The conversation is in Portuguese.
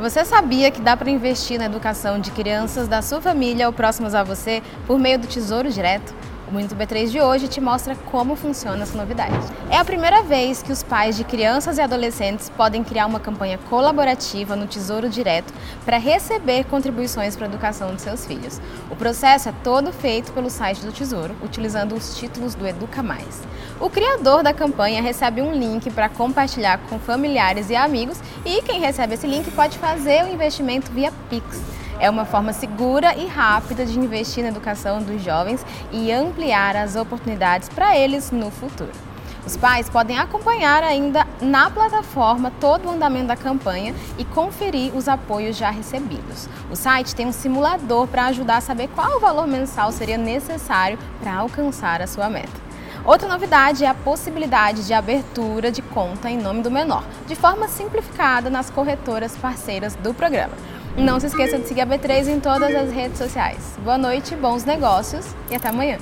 Você sabia que dá para investir na educação de crianças da sua família ou próximas a você por meio do Tesouro Direto? O Minuto B3 de hoje te mostra como funciona essa novidade. É a primeira vez que os pais de crianças e adolescentes podem criar uma campanha colaborativa no Tesouro Direto para receber contribuições para a educação de seus filhos. O processo é todo feito pelo site do Tesouro, utilizando os títulos do Educa Mais. O criador da campanha recebe um link para compartilhar com familiares e amigos e quem recebe esse link pode fazer o investimento via Pix. É uma forma segura e rápida de investir na educação dos jovens e ampliar as oportunidades para eles no futuro. Os pais podem acompanhar ainda na plataforma todo o andamento da campanha e conferir os apoios já recebidos. O site tem um simulador para ajudar a saber qual o valor mensal seria necessário para alcançar a sua meta. Outra novidade é a possibilidade de abertura de conta em nome do menor, de forma simplificada nas corretoras parceiras do programa. Não se esqueça de seguir a B3 em todas as redes sociais. Boa noite, bons negócios e até amanhã.